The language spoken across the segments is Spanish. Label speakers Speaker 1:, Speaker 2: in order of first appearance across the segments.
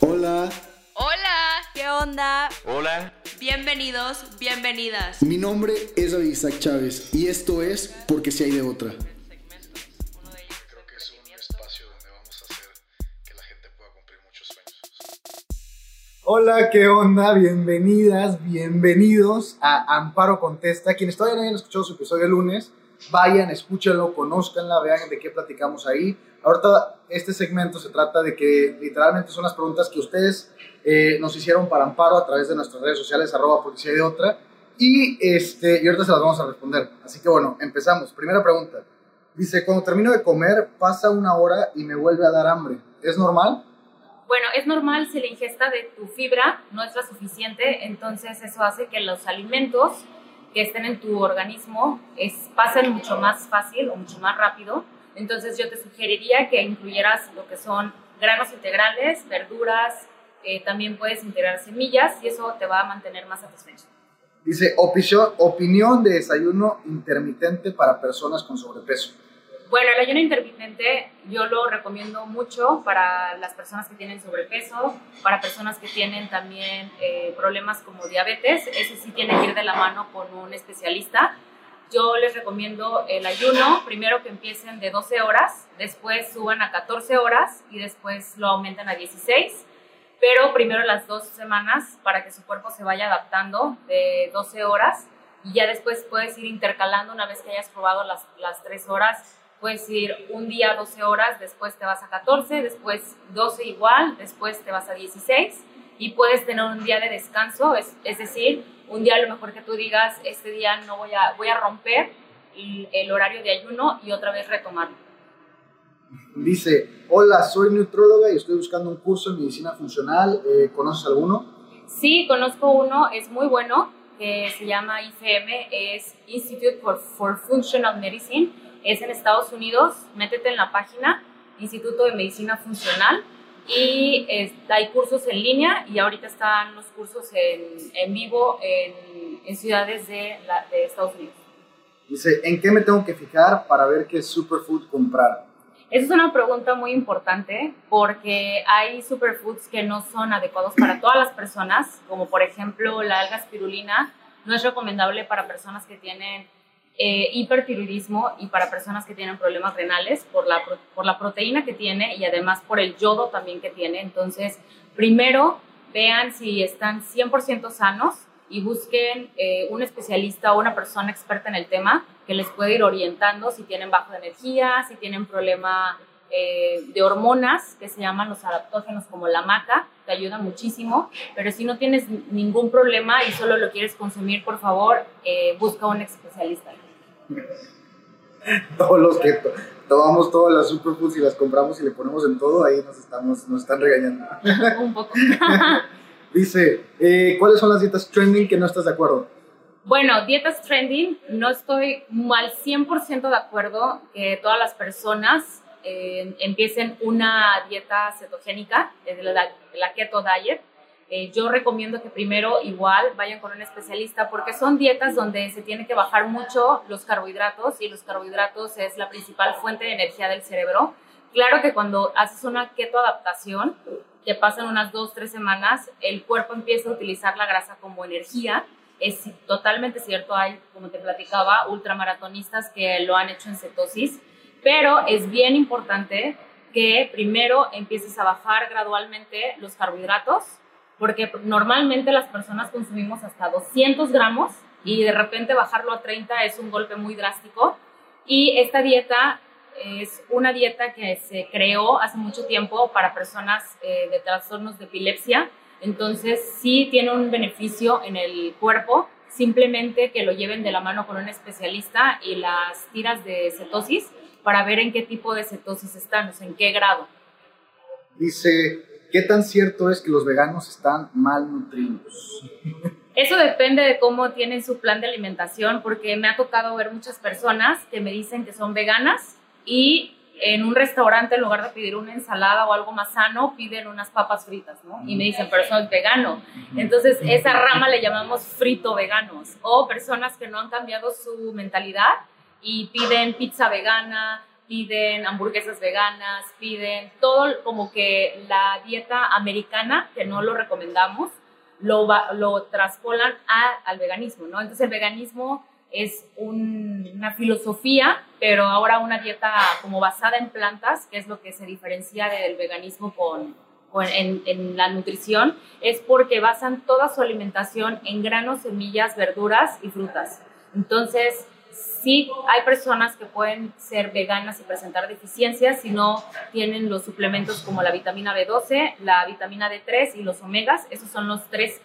Speaker 1: Hola,
Speaker 2: Hola,
Speaker 3: ¿Qué onda?
Speaker 4: Hola.
Speaker 2: bienvenidos, bienvenidas.
Speaker 1: mi nombre es David Isaac Chávez y esto es Porque si hay de otra.
Speaker 5: Creo que es un espacio donde vamos a hacer que la gente pueda cumplir muchos sueños.
Speaker 6: Hola, ¿qué onda? Bienvenidas, bienvenidos a Amparo Contesta. Quienes todavía no hayan escuchado su episodio el lunes, vayan, escúchenlo, conózcanla, vean de qué platicamos ahí. Ahorita este segmento se trata de que literalmente son las preguntas que ustedes eh, nos hicieron para Amparo a través de nuestras redes sociales, arroba hay de otra. Y, este, y ahorita se las vamos a responder. Así que bueno, empezamos. Primera pregunta. Dice, cuando termino de comer, pasa una hora y me vuelve a dar hambre. ¿Es normal?
Speaker 3: Bueno, es normal si la ingesta de tu fibra no es la suficiente, entonces eso hace que los alimentos que estén en tu organismo es, pasen mucho más fácil o mucho más rápido. Entonces yo te sugeriría que incluyeras lo que son granos integrales, verduras, eh, también puedes integrar semillas y eso te va a mantener más satisfecho.
Speaker 6: Dice, opinión, de desayuno intermitente para personas con sobrepeso.
Speaker 3: Bueno, el ayuno intermitente yo lo recomiendo mucho para las personas que tienen sobrepeso, para personas que tienen también eh, problemas como diabetes. Ese sí tiene que ir de la mano con un especialista. Yo les recomiendo el ayuno, primero que empiecen de 12 horas, después suban a 14 horas y después lo aumenten a 16, pero primero las dos semanas para que su cuerpo se vaya adaptando de 12 horas y ya después puedes ir intercalando una vez que hayas probado las, las 3 horas, puedes ir un día 12 horas, después te vas a 14, después 12 igual, después te vas a 16 y puedes tener un día de descanso, es, es decir, un día a lo mejor que tú digas, este día no voy a, voy a romper el, el horario de ayuno y otra vez retomarlo.
Speaker 6: Dice, hola, soy nutróloga y estoy buscando un curso en medicina funcional. Eh, ¿Conoces alguno?
Speaker 3: Sí, conozco uno, es muy bueno, que se llama IFM, es Institute for, for Functional Medicine, es en Estados Unidos, métete en la página, Instituto de Medicina Funcional, y es- hay cursos en línea y ahorita están los cursos en, en vivo en, en ciudades de, la- de Estados Unidos.
Speaker 6: Dice, ¿en qué me tengo que fijar para ver qué superfood comprar?
Speaker 3: Esa es una pregunta muy importante porque hay superfoods que no son adecuados para todas las personas, como por ejemplo la alga spirulina, no es recomendable para personas que tienen eh, y para personas que tienen problemas renales por la, por la proteína que tiene y además por el yodo también que tiene. Entonces, primero vean si están 100% sanos y busquen eh, un especialista o una persona experta en el tema que les pueda ir orientando si tienen bajo de energía, si tienen problema eh, de hormonas que se llaman los adaptógenos como la maca, te ayuda muchísimo, pero si no tienes ningún problema y solo lo quieres consumir, por favor, eh, busca un especialista.
Speaker 6: Todos los que to- tomamos todas las superfoods y las compramos y le ponemos en todo, ahí nos, estamos, nos están regañando.
Speaker 3: un poco.
Speaker 6: Dice, eh, ¿cuáles son las dietas trending que no estás de acuerdo?
Speaker 3: Bueno, dietas trending, no estoy al 100% de acuerdo que todas las personas eh, empiecen una dieta cetogénica, es la, la keto diet. Eh, yo recomiendo que primero igual vayan con un especialista porque son dietas donde se tiene que bajar mucho los carbohidratos y los carbohidratos es la principal fuente de energía del cerebro. Claro que cuando haces una keto adaptación, que pasan unas dos, tres semanas, el cuerpo empieza a utilizar la grasa como energía. Es totalmente cierto, hay, como te platicaba, ultramaratonistas que lo han hecho en cetosis, pero es bien importante que primero empieces a bajar gradualmente los carbohidratos, porque normalmente las personas consumimos hasta 200 gramos y de repente bajarlo a 30 es un golpe muy drástico. Y esta dieta es una dieta que se creó hace mucho tiempo para personas eh, de trastornos de epilepsia. Entonces sí tiene un beneficio en el cuerpo, simplemente que lo lleven de la mano con un especialista y las tiras de cetosis para ver en qué tipo de cetosis están, o sea, en qué grado.
Speaker 6: Dice, ¿qué tan cierto es que los veganos están malnutridos?
Speaker 3: Eso depende de cómo tienen su plan de alimentación, porque me ha tocado ver muchas personas que me dicen que son veganas y en un restaurante, en lugar de pedir una ensalada o algo más sano, piden unas papas fritas, ¿no? Y me dicen, pero soy vegano. Entonces, esa rama le llamamos frito veganos. O personas que no han cambiado su mentalidad y piden pizza vegana, piden hamburguesas veganas, piden todo como que la dieta americana, que no lo recomendamos, lo, lo traspolan a- al veganismo, ¿no? Entonces el veganismo es un- una filosofía, pero ahora una dieta como basada en plantas, que es lo que se diferencia del veganismo con, con- en, en la nutrición, es porque basan toda su alimentación en granos, semillas, verduras y frutas. Entonces, sí hay personas que pueden ser veganas y presentar deficiencias si no tienen los suplementos como la vitamina B12, la vitamina D3 y los omegas. Esos son los tres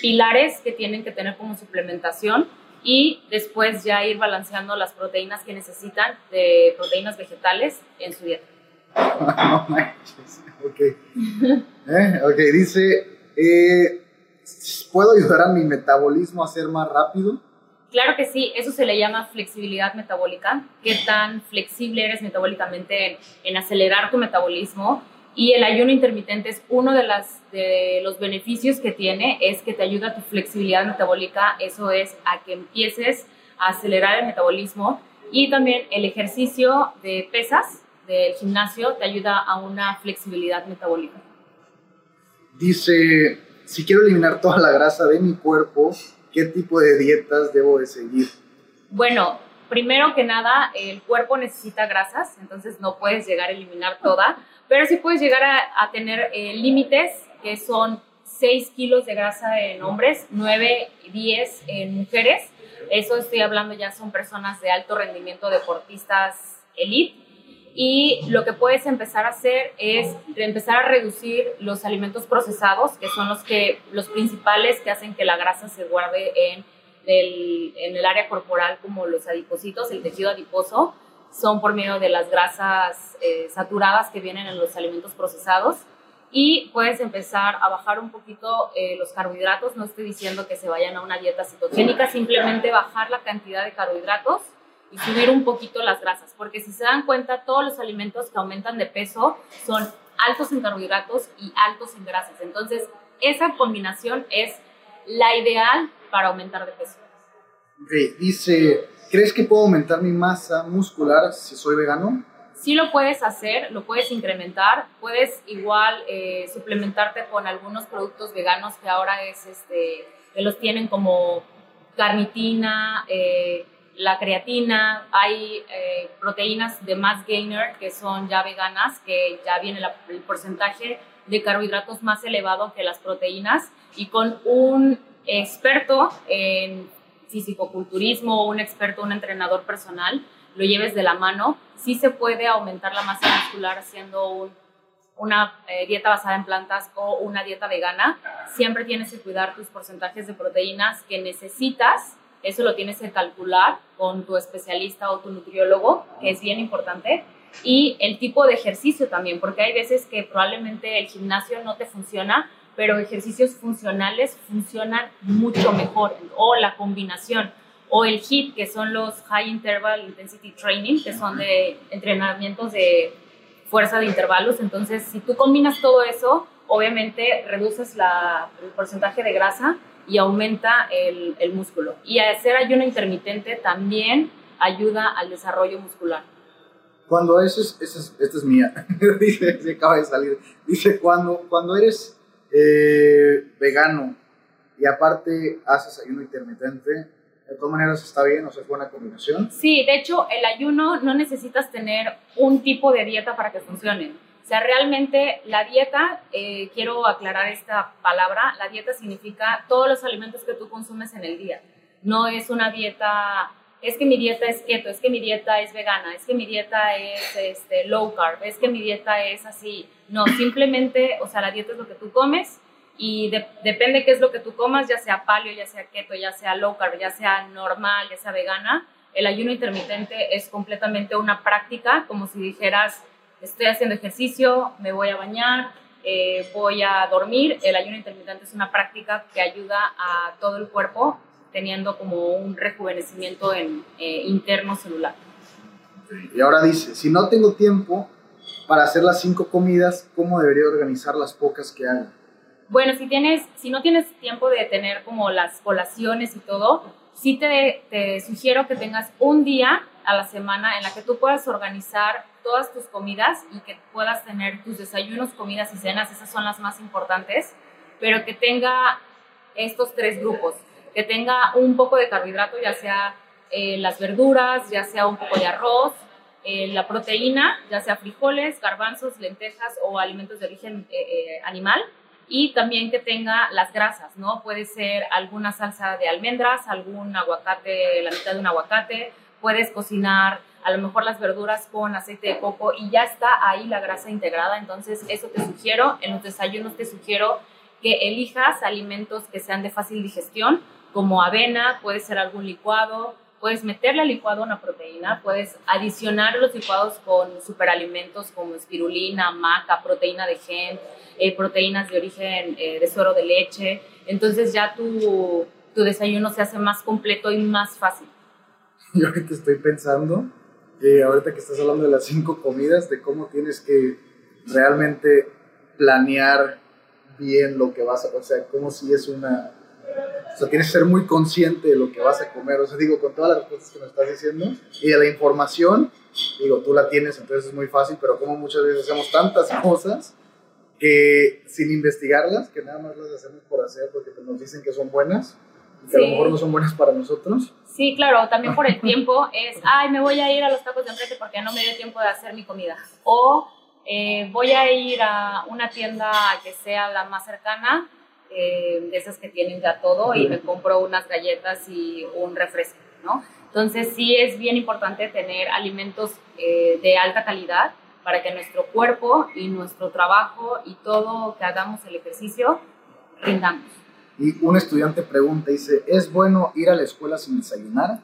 Speaker 3: pilares que tienen que tener como suplementación y después ya ir balanceando las proteínas que necesitan de proteínas vegetales en su dieta.
Speaker 6: no manches. Ok. Eh, ok, dice, eh, ¿puedo ayudar a mi metabolismo a ser más rápido?
Speaker 3: Claro que sí, eso se le llama flexibilidad metabólica. Qué tan flexible eres metabólicamente en, en acelerar tu metabolismo. Y el ayuno intermitente es uno de, las, de los beneficios que tiene, es que te ayuda a tu flexibilidad metabólica. Eso es a que empieces a acelerar el metabolismo. Y también el ejercicio de pesas del gimnasio te ayuda a una flexibilidad metabólica.
Speaker 6: Dice, si quiero eliminar toda la grasa de mi cuerpo, ¿qué tipo de dietas debo de seguir?
Speaker 3: Bueno, primero que nada, el cuerpo necesita grasas, entonces no puedes llegar a eliminar toda, pero sí puedes llegar a, a tener eh, límites que son 6 kilos de grasa en hombres, 9, 10 en mujeres. Eso estoy hablando ya son personas de alto rendimiento, deportistas elite. Y lo que puedes empezar a hacer es empezar a reducir los alimentos procesados, que son los, que, los principales que hacen que la grasa se guarde en del- en el área corporal, como los adipocitos, el tejido adiposo, son por medio de las grasas eh, saturadas que vienen en los alimentos procesados. Y puedes empezar a bajar un poquito eh, los carbohidratos. No estoy diciendo que se vayan a una dieta cetogénica, simplemente bajar la cantidad de carbohidratos y subir un poquito las grasas, porque si se dan cuenta, todos los alimentos que aumentan de peso son altos en carbohidratos y altos en grasas. Entonces, esa combinación es la ideal para aumentar de peso.
Speaker 6: Ok, dice, ¿crees que puedo aumentar mi masa muscular si soy vegano?
Speaker 3: Sí lo puedes hacer, lo puedes incrementar, puedes igual eh, suplementarte con algunos productos veganos que ahora es este, que los tienen como carnitina, eh, la creatina, hay eh, proteínas de Mass Gainer que son ya veganas, que ya viene la- el porcentaje de carbohidratos más elevado que las proteínas y con un experto en fisicoculturismo un experto, un entrenador personal, lo lleves de la mano, sí se puede aumentar la masa muscular haciendo un- una eh, dieta basada en plantas o una dieta vegana. Siempre tienes que cuidar tus porcentajes de proteínas que necesitas. Eso lo tienes que calcular con tu especialista o tu nutriólogo, que es bien importante. Y el tipo de ejercicio también, porque hay veces que probablemente el gimnasio no te funciona, pero ejercicios funcionales funcionan mucho mejor. O la combinación o el HIIT, que son los High Interval Intensity Training, que son de entrenamientos de fuerza de intervalos. Entonces, si tú combinas todo eso, obviamente reduces la- el porcentaje de grasa y aumenta el, el músculo. Y hacer ayuno intermitente también ayuda al desarrollo muscular.
Speaker 6: Cuando ese es, ese es- esta es mía, dice, se acaba de salir. Dice, cuando, cuando eres eh, vegano y aparte haces ayuno intermitente, de todas maneras está bien, o sea, es buena combinación.
Speaker 3: Sí, de hecho, el ayuno no necesitas tener un tipo de dieta para que funcione. O sea, realmente la dieta, eh, quiero aclarar esta palabra, la dieta significa todos los alimentos que tú consumes en el día. No es una dieta, es que mi dieta es keto, es que mi dieta es vegana, es que mi dieta es este, low carb, es que mi dieta es así. No, simplemente, o sea, la dieta es lo que tú comes y de- depende qué es lo que tú comas, ya sea paleo, ya sea keto, ya sea low carb, ya sea normal, ya sea vegana, el ayuno intermitente es completamente una práctica, como si dijeras, estoy haciendo ejercicio, me voy a bañar, eh, voy a dormir. El ayuno intermitente es una práctica que ayuda a todo el cuerpo teniendo como un rejuvenecimiento en, eh, interno celular.
Speaker 6: Y ahora dice, si no tengo tiempo para hacer las cinco comidas, ¿cómo debería organizar las pocas que haga?
Speaker 3: Bueno, si, tienes, si no tienes tiempo de tener como las colaciones y todo, sí te, te sugiero que tengas un día a la semana en la que tú puedas organizar todas tus comidas y que puedas tener tus desayunos, comidas y cenas, esas son las más importantes, pero que tenga estos tres grupos, que tenga un poco de carbohidrato, ya sea eh, las verduras, ya sea un poco de arroz, eh, la proteína, ya sea frijoles, garbanzos, lentejas o alimentos de origen eh, animal, y también que tenga las grasas, ¿no? Puede ser alguna salsa de almendras, algún aguacate, la mitad de un aguacate, puedes cocinar a lo mejor las verduras con aceite de coco y ya está ahí la grasa integrada, entonces eso te sugiero, en los desayunos te sugiero que elijas alimentos que sean de fácil digestión, como avena, puede ser algún licuado, puedes meterle al licuado una proteína, puedes adicionar los licuados con superalimentos como espirulina, maca, proteína de gen, eh, proteínas de origen eh, de suero de leche. Entonces ya tu, tu desayuno se hace más completo y más fácil.
Speaker 6: Yo ahorita estoy pensando, eh, ahorita que estás hablando de las cinco comidas, de cómo tienes que realmente planear bien lo que vas a, o sea, como si es una o sea, tienes que ser muy consciente de lo que vas a comer. O sea, digo, con todas las respuestas que me estás diciendo y de la información, digo, tú la tienes, entonces es muy fácil, pero como muchas veces hacemos tantas cosas que sin investigarlas, que nada más las hacemos por hacer porque pues, nos dicen que son buenas y que a lo mejor no son buenas para nosotros.
Speaker 3: Sí, claro, también por el tiempo es, ay, me voy a ir a los tacos de enfrente porque no me dio tiempo de hacer mi comida. O eh, voy a ir a una tienda que sea la más cercana eh, de esas que tienen ya todo y me compro unas galletas y un refresco, ¿no? Entonces sí es bien importante tener alimentos eh, de alta calidad para que nuestro cuerpo y nuestro trabajo y todo que hagamos el ejercicio rindamos.
Speaker 6: Y un estudiante pregunta, dice, ¿es bueno ir a la escuela sin desayunar?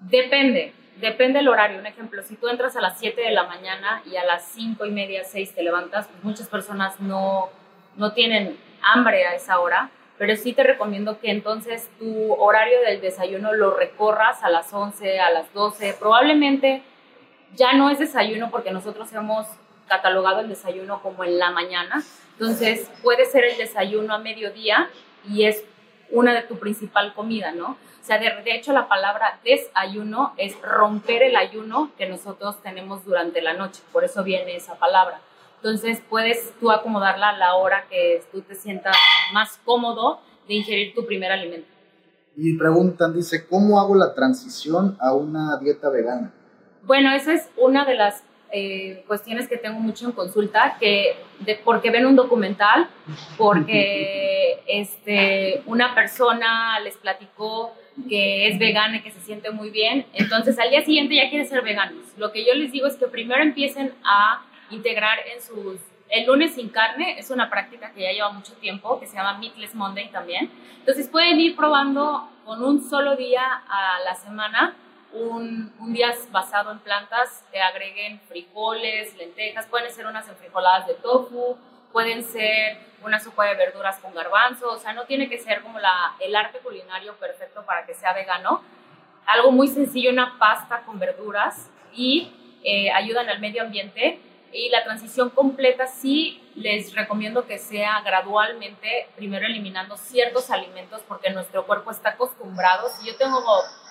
Speaker 3: Depende, depende del horario. Un ejemplo, si tú entras a las 7 de la mañana y a las 5 y media, 6 te levantas, pues muchas personas no, no tienen hambre a esa hora, pero sí te recomiendo que entonces tu horario del desayuno lo recorras a las 11, a las 12, probablemente ya no es desayuno porque nosotros hemos catalogado el desayuno como en la mañana, entonces puede ser el desayuno a mediodía y es una de tu principal comida, ¿no? O sea, de, de, hecho la palabra desayuno es romper el ayuno que nosotros tenemos durante la noche, por eso viene esa palabra. Entonces puedes tú acomodarla a la hora que tú te sientas más cómodo de ingerir tu primer alimento.
Speaker 6: Y preguntan, dice, ¿cómo hago la transición a una dieta vegana?
Speaker 3: Bueno, esa es una de las eh, cuestiones que tengo mucho en consulta, que de, porque ven un documental, porque este, una persona les platicó que es vegana y que se siente muy bien, entonces al día siguiente ya quiere ser veganos. Lo que yo les digo es que primero empiecen a integrar en sus... El lunes sin carne es una práctica que ya lleva mucho tiempo, que se llama Meatless Monday también. Entonces pueden ir probando con un solo día a la semana, un, un día basado en plantas, que agreguen frijoles, lentejas, pueden ser unas enfrijoladas de tofu, pueden ser una sopa de verduras con garbanzo, o sea, no tiene que ser como la, el arte culinario perfecto para que sea vegano. Algo muy sencillo, una pasta con verduras y eh, ayudan al medio ambiente y la transición completa sí les recomiendo que sea gradualmente, primero eliminando ciertos alimentos porque nuestro cuerpo está acostumbrado. Si yo tengo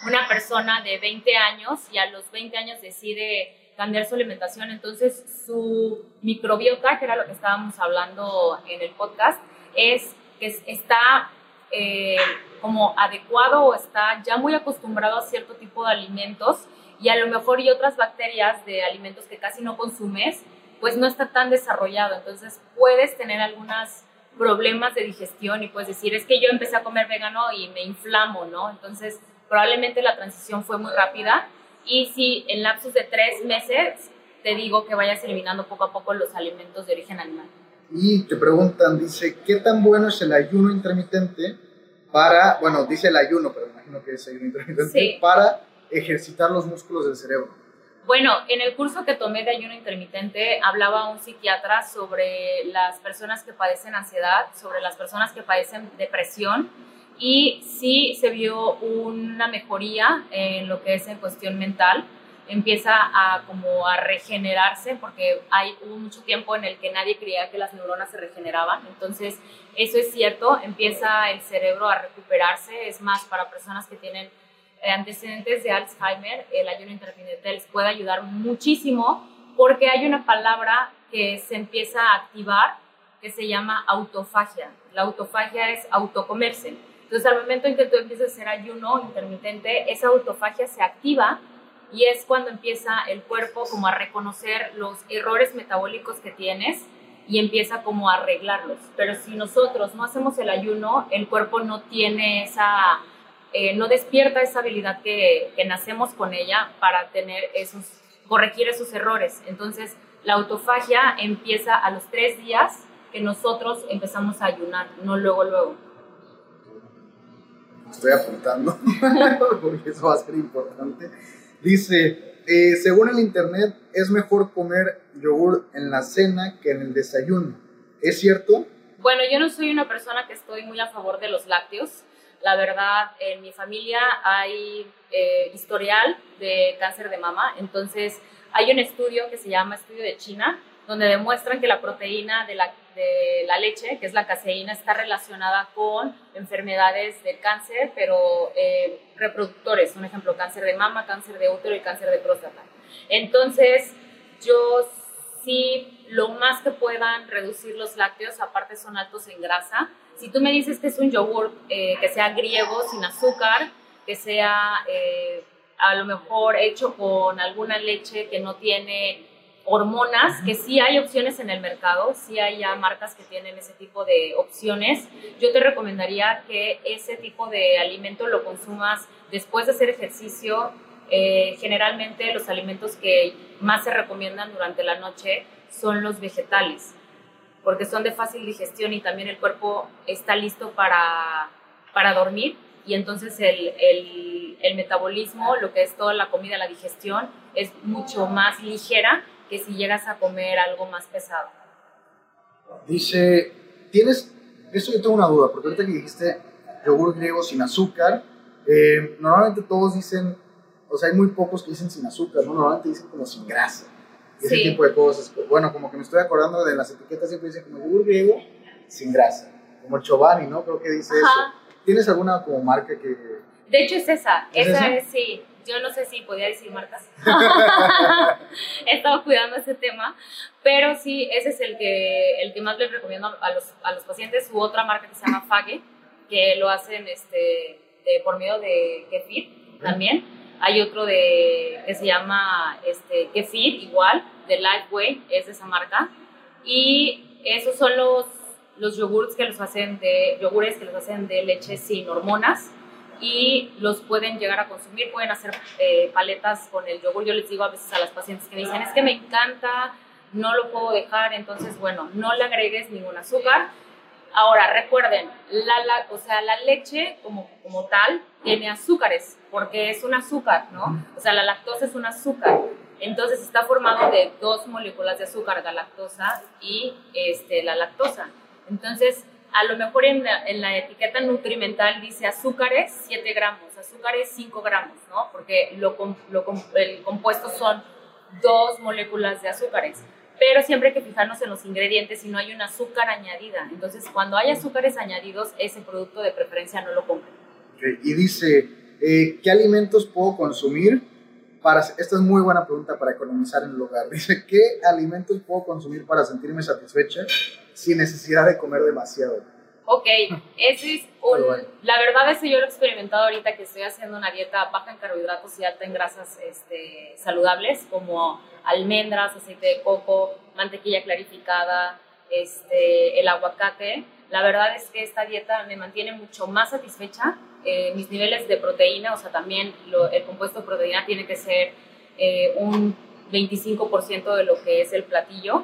Speaker 3: una persona de 20 años y a los 20 años decide cambiar su alimentación, entonces su microbiota, que era lo que estábamos hablando en el podcast, es está eh, como adecuado o está ya muy acostumbrado a cierto tipo de alimentos y a lo mejor y otras bacterias de alimentos que casi no consumes, pues no está tan desarrollado. Entonces puedes tener algunos problemas de digestión y puedes decir, es que yo empecé a comer vegano y me inflamo, ¿no? Entonces probablemente la transición fue muy rápida y si en lapsos de tres meses te digo que vayas eliminando poco a poco los alimentos de origen animal.
Speaker 6: Y te preguntan, dice, ¿qué tan bueno es el ayuno intermitente para, bueno, dice el ayuno, pero imagino que es ayuno intermitente, sí. para ejercitar los músculos del cerebro?
Speaker 3: Bueno, en el curso que tomé de ayuno intermitente hablaba un psiquiatra sobre las personas que padecen ansiedad, sobre las personas que padecen depresión y sí se vio una mejoría en lo que es en cuestión mental. Empieza a como a regenerarse porque hay hubo mucho tiempo en el que nadie creía que las neuronas se regeneraban. Entonces, eso es cierto, empieza el cerebro a recuperarse, es más para personas que tienen antecedentes de Alzheimer, el ayuno intermitente les puede ayudar muchísimo porque hay una palabra que se empieza a activar que se llama autofagia. La autofagia es autocomerse. Entonces, al momento en que tú empiezas a hacer ayuno intermitente, esa autofagia se activa y es cuando empieza el cuerpo como a reconocer los errores metabólicos que tienes y empieza como a arreglarlos. Pero si nosotros no hacemos el ayuno, el cuerpo no tiene esa, eh, no despierta esa habilidad que, que nacemos con ella para tener esos, corregir esos errores. Entonces, la autofagia empieza a los tres días que nosotros empezamos a ayunar, no luego, luego.
Speaker 6: Estoy apuntando, porque eso va a ser importante. Dice, eh, según el internet, es mejor comer yogur en la cena que en el desayuno. ¿Es cierto?
Speaker 3: Bueno, yo no soy una persona que estoy muy a favor de los lácteos. La verdad, en mi familia hay eh, historial de cáncer de mama, entonces hay un estudio que se llama Estudio de China, donde demuestran que la proteína de la, de la leche, que es la caseína, está relacionada con enfermedades de cáncer, pero eh, reproductores, un ejemplo, cáncer de mama, cáncer de útero y cáncer de próstata. Entonces, yo sí, lo más que puedan reducir los lácteos, aparte son altos en grasa. Si tú me dices que es un yogur eh, que sea griego, sin azúcar, que sea eh, a lo mejor hecho con alguna leche que no tiene hormonas, que sí hay opciones en el mercado, sí hay ya marcas que tienen ese tipo de opciones. Yo te recomendaría que ese tipo de alimento lo consumas después de hacer ejercicio. Eh, generalmente los alimentos que más se recomiendan durante la noche son los vegetales, porque son de fácil digestión y también el cuerpo está listo para, para dormir y entonces el, el, metabolismo, lo que es toda la comida, la digestión, es mucho más ligera que si llegas a comer algo más pesado.
Speaker 6: Dice, tienes, esto yo tengo una duda, porque ahorita que dijiste yogur griego sin azúcar, eh, normalmente todos dicen, o sea, hay muy pocos que dicen sin azúcar, ¿no? Normalmente dicen como sin grasa, ese
Speaker 3: Sí.
Speaker 6: tipo de cosas. Pero bueno, como que me estoy acordando de las etiquetas, siempre dicen como yogur griego sin grasa, como Chobani, ¿no? Creo que dice
Speaker 3: Ajá.
Speaker 6: eso. ¿Tienes alguna como marca que...
Speaker 3: De hecho es esa,
Speaker 6: ¿Es
Speaker 3: esa
Speaker 6: esa?
Speaker 3: es sí. Yo no sé si podía decir marcas. He estado cuidando ese tema, pero sí, ese es el que, el que más les recomiendo a los, a los pacientes. U otra marca que se llama Fage, que lo hacen este, de- por medio de kefir también. Hay otro de, que se llama este, kefir, igual, de Lifeway, es de esa marca. Y esos son los, los yogurts que los hacen de, yogures que los hacen de leche sin hormonas y los pueden llegar a consumir, pueden hacer eh, paletas con el yogur. Yo les digo a veces a las pacientes que me dicen, es que me encanta, no lo puedo dejar, entonces bueno, no le agregues ningún azúcar. Ahora, recuerden, la, la- o sea, la leche como, como tal tiene azúcares, porque es un azúcar, ¿no? O sea, la lactosa es un azúcar. Entonces está formado de dos moléculas de azúcar, la lactosa y este, la lactosa. Entonces, a lo mejor en la, en la etiqueta nutrimental dice azúcares 7 gramos, azúcares 5 gramos, ¿no? Porque lo, lo el compuesto son dos moléculas de azúcares. Pero siempre hay que fijarnos en los ingredientes si no hay un azúcar añadida. Entonces, cuando hay azúcares añadidos, ese producto de preferencia no lo compren.
Speaker 6: Y dice, eh, ¿qué alimentos puedo consumir para... Esta es muy buena pregunta para economizar en el hogar. Dice, ¿qué alimentos puedo consumir para sentirme satisfecha sin necesidad de comer demasiado?
Speaker 3: Ok, ese es un...
Speaker 6: Bueno.
Speaker 3: La verdad es que yo lo he experimentado ahorita que estoy haciendo una dieta baja en carbohidratos y alta en grasas este, saludables, como almendras, aceite de coco, mantequilla clarificada, este, el aguacate. La verdad es que esta dieta me mantiene mucho más satisfecha. Eh, mis niveles de proteína, o sea, también lo- el compuesto de proteína tiene que ser eh, un 25% de lo que es el platillo.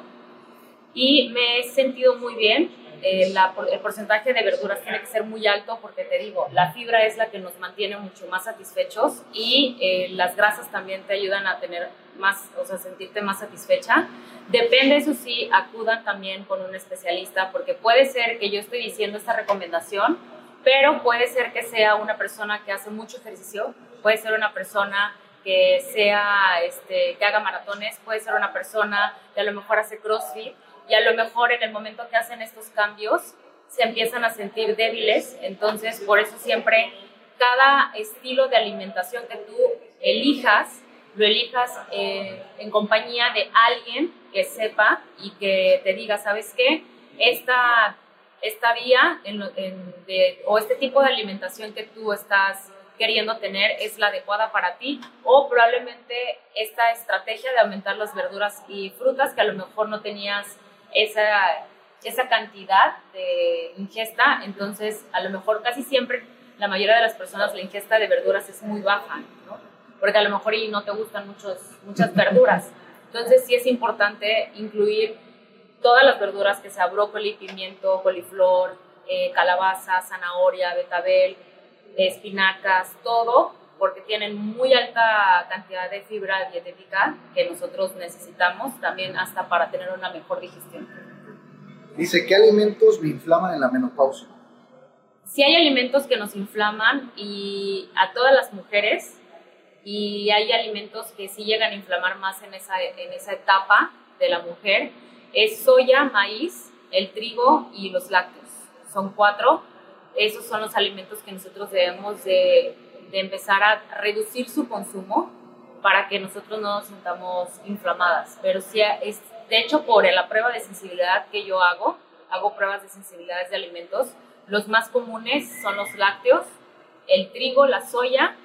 Speaker 3: Y me he sentido muy bien. Eh, la el porcentaje de verduras tiene que ser muy alto porque te digo, la fibra es la que nos mantiene mucho más satisfechos y eh, las grasas también te ayudan a tener más, o sea, sentirte más satisfecha. Depende, eso sí, acudan también con un especialista porque puede ser que yo estoy diciendo esta recomendación, pero puede ser que sea una persona que hace mucho ejercicio, puede ser una persona que sea, este, que haga maratones, puede ser una persona que a lo mejor hace CrossFit y a lo mejor en el momento que hacen estos cambios se empiezan a sentir débiles, entonces por eso siempre cada estilo de alimentación que tú elijas, lo elijas eh, en compañía de alguien que sepa y que te diga, ¿sabes qué? Esta, esta vía en, de, o este tipo de alimentación que tú estás queriendo tener es la adecuada para ti o probablemente esta estrategia de aumentar las verduras y frutas que a lo mejor no tenías esa, esa cantidad de ingesta, entonces a lo mejor casi siempre la mayoría de las personas la ingesta de verduras es muy baja, ¿no? porque a lo mejor y no te gustan muchos, muchas verduras. Entonces sí es importante incluir todas las verduras que sea brócoli, pimiento, coliflor, eh, calabaza, zanahoria, betabel, espinacas, todo, porque tienen muy alta cantidad de fibra dietética que nosotros necesitamos también hasta para tener una mejor digestión.
Speaker 6: Dice, ¿qué alimentos me inflaman en la menopausia?
Speaker 3: Sí hay alimentos que nos inflaman y a todas las mujeres y hay alimentos que sí llegan a inflamar más en esa, en esa etapa de la mujer. Es soya, maíz, el trigo y los lácteos. Son cuatro esos son los alimentos que nosotros debemos de, de empezar a reducir su consumo para que nosotros no nos sintamos inflamadas. Pero sí, es, de hecho, por la prueba de sensibilidad que yo hago, hago pruebas de sensibilidades de alimentos. Los más comunes son los lácteos, el trigo, la soya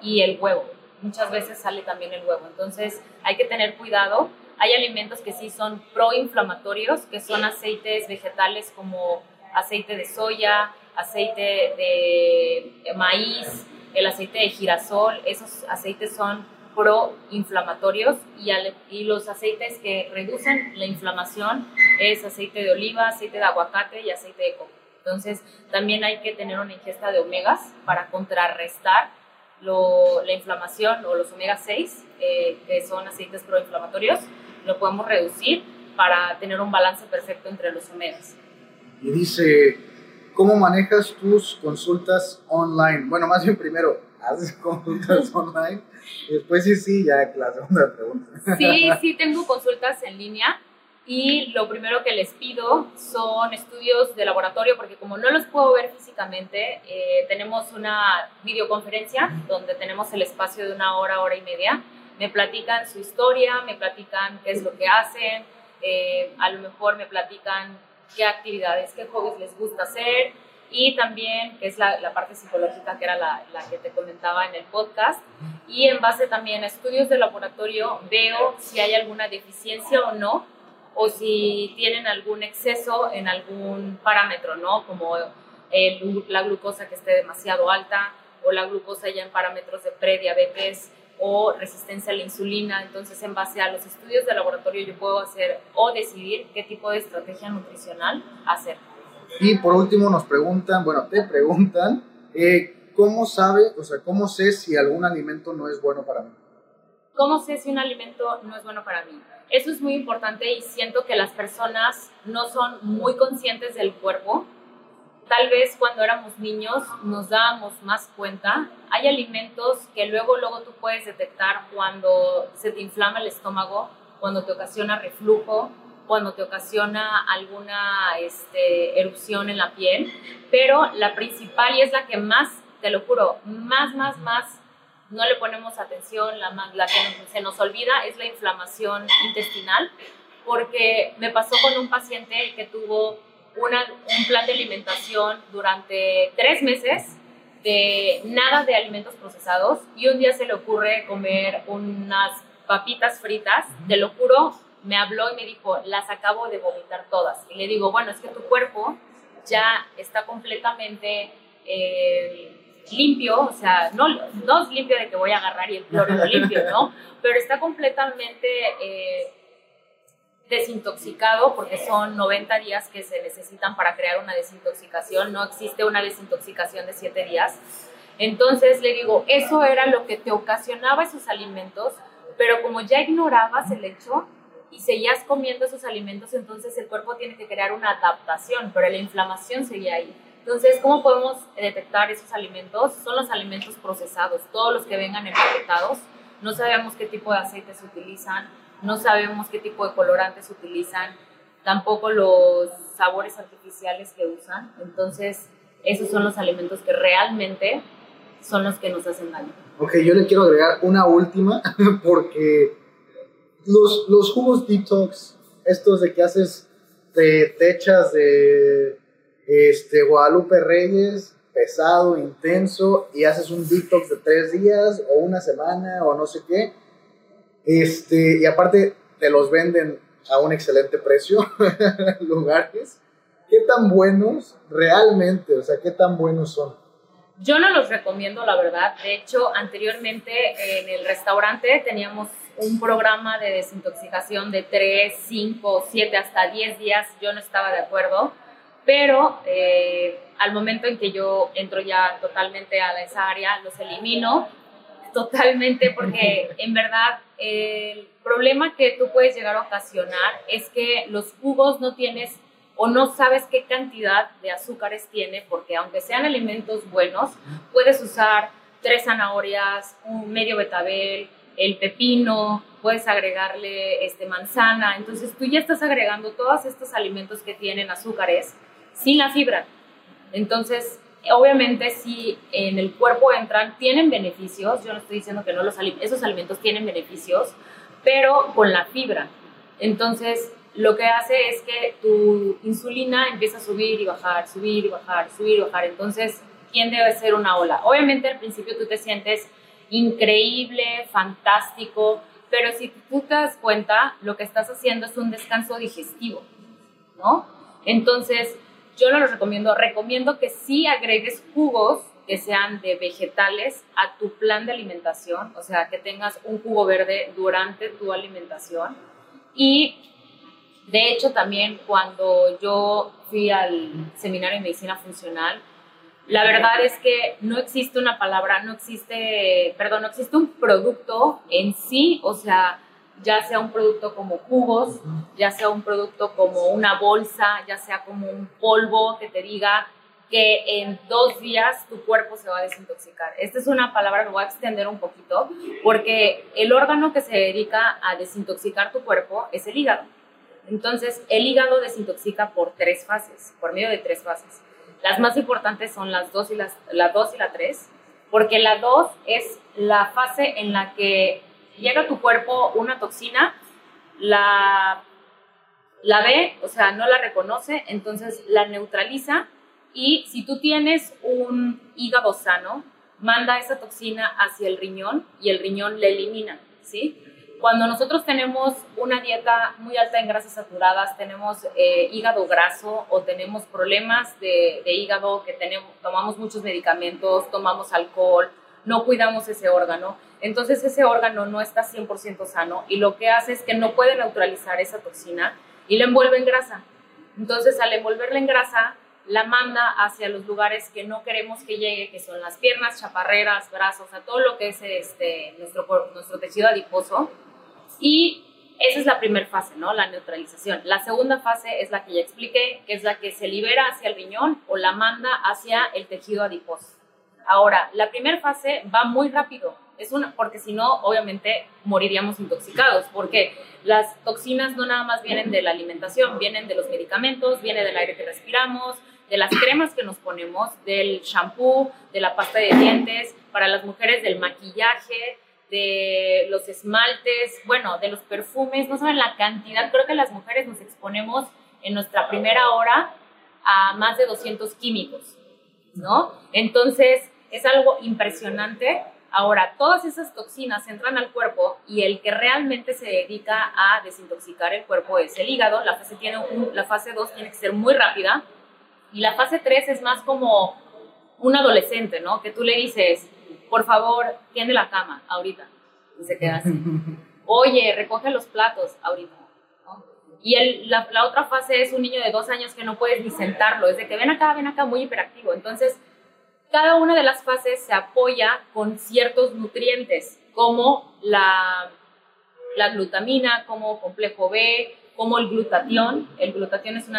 Speaker 3: y el huevo. Muchas veces sale también el huevo. Entonces hay que tener cuidado. Hay alimentos que sí son proinflamatorios, que son aceites vegetales como aceite de soya, aceite de maíz, el aceite de girasol, esos aceites son proinflamatorios y, y los aceites que reducen la inflamación es aceite de oliva, aceite de aguacate y aceite de coco. Entonces, también hay que tener una ingesta de omegas para contrarrestar la inflamación o los omega 6, eh, que son aceites proinflamatorios, lo podemos reducir para tener un balance perfecto entre los omegas.
Speaker 6: Y dice, ¿Cómo manejas tus consultas online? Bueno, más bien primero, ¿haces consultas online? Y después sí, sí, ya la segunda pregunta.
Speaker 3: Sí, sí, tengo consultas en línea y lo primero que les pido son estudios de laboratorio porque como no los puedo ver físicamente, eh, tenemos una videoconferencia donde tenemos el espacio de una hora, hora y media. Me platican su historia, me platican qué es lo que hacen, eh, a lo mejor me platican qué actividades, qué hobbies les gusta hacer y también, que es la, parte psicológica que era la, que te comentaba en el podcast, y en base también a estudios de laboratorio veo si hay alguna deficiencia o no, o si tienen algún exceso en algún parámetro, ¿no? Como el, la glucosa que esté demasiado alta o la glucosa ya en parámetros de prediabetes o resistencia a la insulina. Entonces, en base a los estudios de laboratorio, yo puedo hacer o decidir qué tipo de estrategia nutricional hacer.
Speaker 6: Y por último, nos preguntan, bueno, te preguntan, eh, ¿cómo sabe, o sea, cómo sé si algún alimento no es bueno para mí?
Speaker 3: ¿Cómo sé si un alimento no es bueno para mí? Eso es muy importante y siento que las personas no son muy conscientes del cuerpo tal vez cuando éramos niños nos dábamos más cuenta. Hay alimentos que luego, luego tú puedes detectar cuando se te inflama el estómago, cuando te ocasiona reflujo, cuando te ocasiona alguna este, erupción en la piel, pero la principal y es la que más, te lo juro, más, más, más no le ponemos atención, la, la que se nos olvida es la inflamación intestinal, porque me pasó con un paciente que tuvo un plan de alimentación durante tres meses de nada de alimentos procesados y un día se le ocurre comer unas papitas fritas, te lo juro, me habló y me dijo, las acabo de vomitar todas. Y le digo, bueno, es que tu cuerpo ya está completamente eh, limpio, o sea, no, no es limpio de que voy a agarrar y el cloro lo limpio, ¿no? Pero está completamente... Eh, desintoxicado porque son 90 días que se necesitan para crear una desintoxicación, no existe una desintoxicación de 7 días. Entonces le digo, eso era lo que te ocasionaba esos alimentos, pero como ya ignorabas el hecho y seguías comiendo esos alimentos, entonces el cuerpo tiene que crear una adaptación, pero la inflamación seguía ahí. Entonces, ¿cómo podemos detectar esos alimentos? Son los alimentos procesados, todos los que vengan empaquetados. No sabemos qué tipo de aceite se utilizan, no sabemos qué tipo de colorantes utilizan, tampoco los sabores artificiales que usan. Entonces, esos son los alimentos que realmente son los que nos hacen daño.
Speaker 6: Ok, yo le quiero agregar una última porque los, los jugos detox, estos de que haces, te, te echas de este, Guadalupe Reyes, pesado, intenso, y haces un detox de tres días o una semana o no sé qué. Este, y aparte te los venden a un excelente precio lugares. ¿Qué tan buenos realmente, o sea, qué tan buenos son?
Speaker 3: Yo no los recomiendo, la verdad. De hecho, anteriormente en el restaurante teníamos un programa de desintoxicación de 3, 5, 7, hasta 10 días. Yo no estaba de acuerdo, pero eh, al momento en que yo entro ya totalmente a esa área, los elimino totalmente porque en verdad el problema que tú puedes llegar a ocasionar es que los jugos no tienes o no sabes qué cantidad de azúcares tiene, porque aunque sean alimentos buenos, puedes usar tres zanahorias, un medio betabel, el pepino, puedes agregarle este, manzana, entonces tú ya estás agregando todos estos alimentos que tienen azúcares sin la fibra. Entonces, obviamente si en el cuerpo entran, tienen beneficios, yo no estoy diciendo que no los esos alimentos tienen beneficios, pero con la fibra. Entonces, lo que hace es que tu insulina empieza a subir y bajar, subir y bajar, subir y bajar. Entonces, ¿quién debe ser una ola? Obviamente al principio tú te sientes increíble, fantástico, pero si tú te das cuenta, lo que estás haciendo es un descanso digestivo, ¿no? Entonces, yo no lo recomiendo. Recomiendo que sí agregues jugos que sean de vegetales a tu plan de alimentación, o sea, que tengas un jugo verde durante tu alimentación. Y de hecho, también cuando yo fui al seminario de medicina funcional, la verdad es que no existe una palabra, no existe, perdón, no existe un producto en sí, o sea, ya sea un producto como jugos, ya sea un producto como una bolsa, ya sea como un polvo que te diga que en dos días tu cuerpo se va a desintoxicar. Esta es una palabra que voy a extender un poquito, porque el órgano que se dedica a desintoxicar tu cuerpo es el hígado. Entonces, el hígado desintoxica por tres fases, por medio de tres fases. Las más importantes son las dos y las, la 2 y la 3, porque la 2 es la fase en la que llega a tu cuerpo una toxina, la, la ve, o sea, no la reconoce, entonces la neutraliza y si tú tienes un hígado sano, manda esa toxina hacia el riñón y el riñón la elimina, ¿sí? Cuando nosotros tenemos una dieta muy alta en grasas saturadas, tenemos eh, hígado graso o tenemos problemas de, de, hígado, que tenemos, tomamos muchos medicamentos, tomamos alcohol, no cuidamos ese órgano, entonces ese órgano no está 100% sano y lo que hace es que no puede neutralizar esa toxina y la envuelve en grasa. Entonces al envolverla en grasa, la manda hacia los lugares que no queremos que llegue, que son las piernas, chaparreras, brazos, a todo lo que es este, nuestro, nuestro tejido adiposo. Y esa es la primera fase, ¿no? La neutralización. La segunda fase es la que ya expliqué, que es la que se libera hacia el riñón o la manda hacia el tejido adiposo. Ahora, la primera fase va muy rápido, es una, porque si no, obviamente moriríamos intoxicados, porque las toxinas no nada más vienen de la alimentación, vienen de los medicamentos, viene del aire que respiramos, de las cremas que nos ponemos, del shampoo, de la pasta de dientes, para las mujeres del maquillaje, de los esmaltes, bueno, de los perfumes, no saben la cantidad, creo que las mujeres nos exponemos en nuestra primera hora a más de 200 químicos, ¿no? Entonces, es algo impresionante Ahora, todas esas toxinas entran al cuerpo y el que realmente se dedica a desintoxicar el cuerpo es el hígado. La fase, tiene la fase 2 tiene que ser muy rápida y la fase 3 es más como un adolescente, ¿no? Que tú le dices, por favor, tiende la cama ahorita. Y se queda así. Oye, recoge los platos ahorita. Y el, la, la otra fase es un niño de dos años que no puedes ni sentarlo. Es de que ven acá, ven acá, muy hiperactivo. Entonces, cada una de las fases se apoya con ciertos nutrientes, como la, glutamina, como complejo B, como el glutatión. El glutatión es un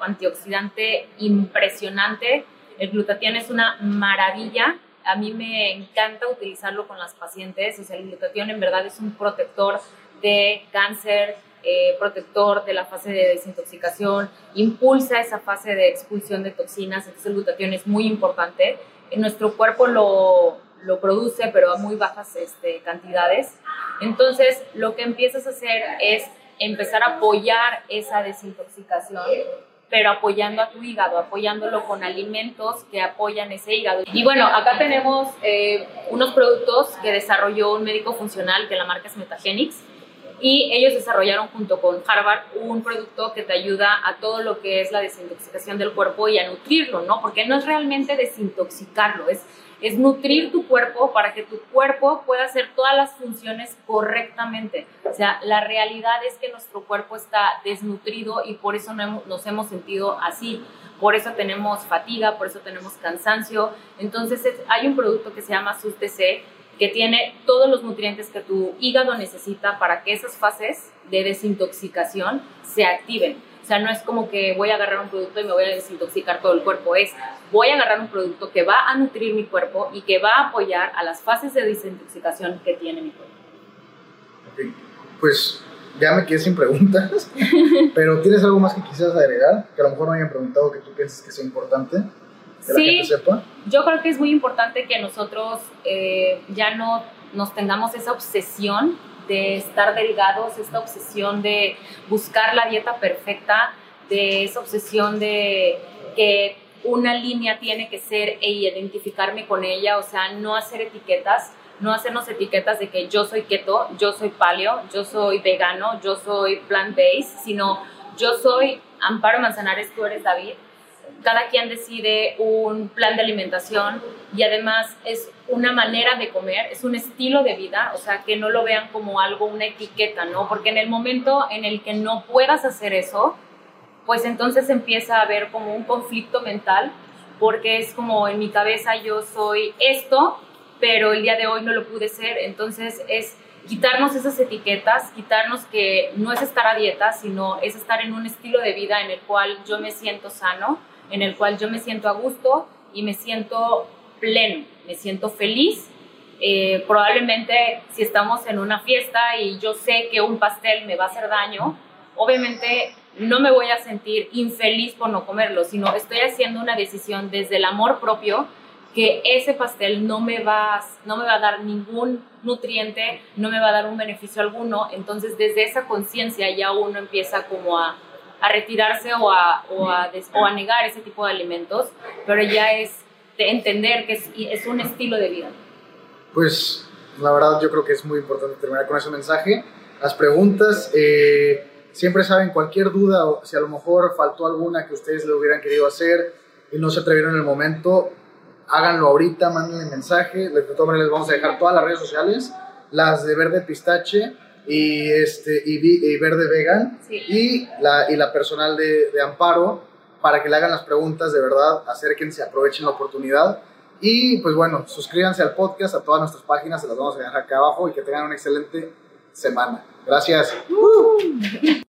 Speaker 3: antioxidante impresionante. El glutatión es una maravilla. A mí me encanta utilizarlo con las pacientes. O sea, el glutatión en verdad es un protector de cáncer, eh, protector de la fase de desintoxicación, impulsa esa fase de expulsión de toxinas, entonces el glutatión es muy importante. En nuestro cuerpo lo, lo produce, pero a muy bajas este, cantidades. Entonces, lo que empiezas a hacer es empezar a apoyar esa desintoxicación pero apoyando a tu hígado, apoyándolo con alimentos que apoyan ese hígado. Y bueno, acá tenemos eh, unos productos que desarrolló un médico funcional que la marca es Metagenics y ellos desarrollaron junto con Harvard un producto que te ayuda a todo lo que es la desintoxicación del cuerpo y a nutrirlo, ¿no? Porque no es realmente desintoxicarlo, es es nutrir tu cuerpo para que tu cuerpo pueda hacer todas las funciones correctamente. O sea, la realidad es que nuestro cuerpo está desnutrido y por eso nos hemos sentido así. Por eso tenemos fatiga, por eso tenemos cansancio. Entonces hay un producto que se llama SUSTC que tiene todos los nutrientes que tu hígado necesita para que esas fases de desintoxicación se activen. O sea, no es como que voy a agarrar un producto y me voy a desintoxicar todo el cuerpo, es voy a agarrar un producto que va a nutrir mi cuerpo y que va a apoyar a las fases de desintoxicación que tiene mi cuerpo.
Speaker 6: Pues ya me quedé sin preguntas, pero ¿tienes algo más que quisieras agregar? Que a lo mejor no hayan preguntado que tú piensas que sea importante. Que
Speaker 3: sí,
Speaker 6: la gente sepa.
Speaker 3: yo creo que es muy importante que nosotros eh, ya no nos tengamos esa obsesión de estar delgados, esta obsesión de buscar la dieta perfecta, de esa obsesión de que una línea tiene que ser e identificarme con ella, o sea, no hacer etiquetas, no hacernos etiquetas de que yo soy keto, yo soy paleo, yo soy vegano, yo soy plant-based, sino yo soy Amparo Manzanares, tú eres David, cada quien decide un plan de alimentación y además es una manera de comer, es un estilo de vida, o sea, que no lo vean como algo, una etiqueta, ¿no? Porque en el momento en el que no puedas hacer eso, pues entonces empieza a haber como un conflicto mental, porque es como en mi cabeza yo soy esto, pero el día de hoy no lo pude ser, entonces es quitarnos esas etiquetas, quitarnos que no es estar a dieta, sino es estar en un estilo de vida en el cual yo me siento sano, en el cual yo me siento a gusto y me siento pleno, me siento feliz. Eh, probablemente si estamos en una fiesta y yo sé que un pastel me va a hacer daño, obviamente no me voy a sentir infeliz por no comerlo, sino estoy haciendo una decisión desde el amor propio que ese pastel no me va, no me va a dar ningún nutriente, no me va a dar un beneficio alguno. Entonces desde esa conciencia ya uno empieza como a a retirarse o a, o a, o a negar ese tipo de alimentos, pero ya es de entender que es, es un estilo de vida.
Speaker 6: Pues la verdad yo creo que es muy importante terminar con ese mensaje. Las preguntas, eh, siempre saben cualquier duda o si a lo mejor faltó alguna que ustedes le hubieran querido hacer y no se atrevieron en el momento, háganlo ahorita, mándenle mensaje. De todas maneras les vamos a dejar todas las redes sociales, las de Verde Pistache y, este, y, Verde Vegan y, la, y la personal de, de, Amparo para que le hagan las preguntas de verdad, acérquense, aprovechen la oportunidad y pues bueno, suscríbanse al podcast, a todas nuestras páginas, se las vamos a dejar acá abajo y que tengan una excelente semana. Gracias.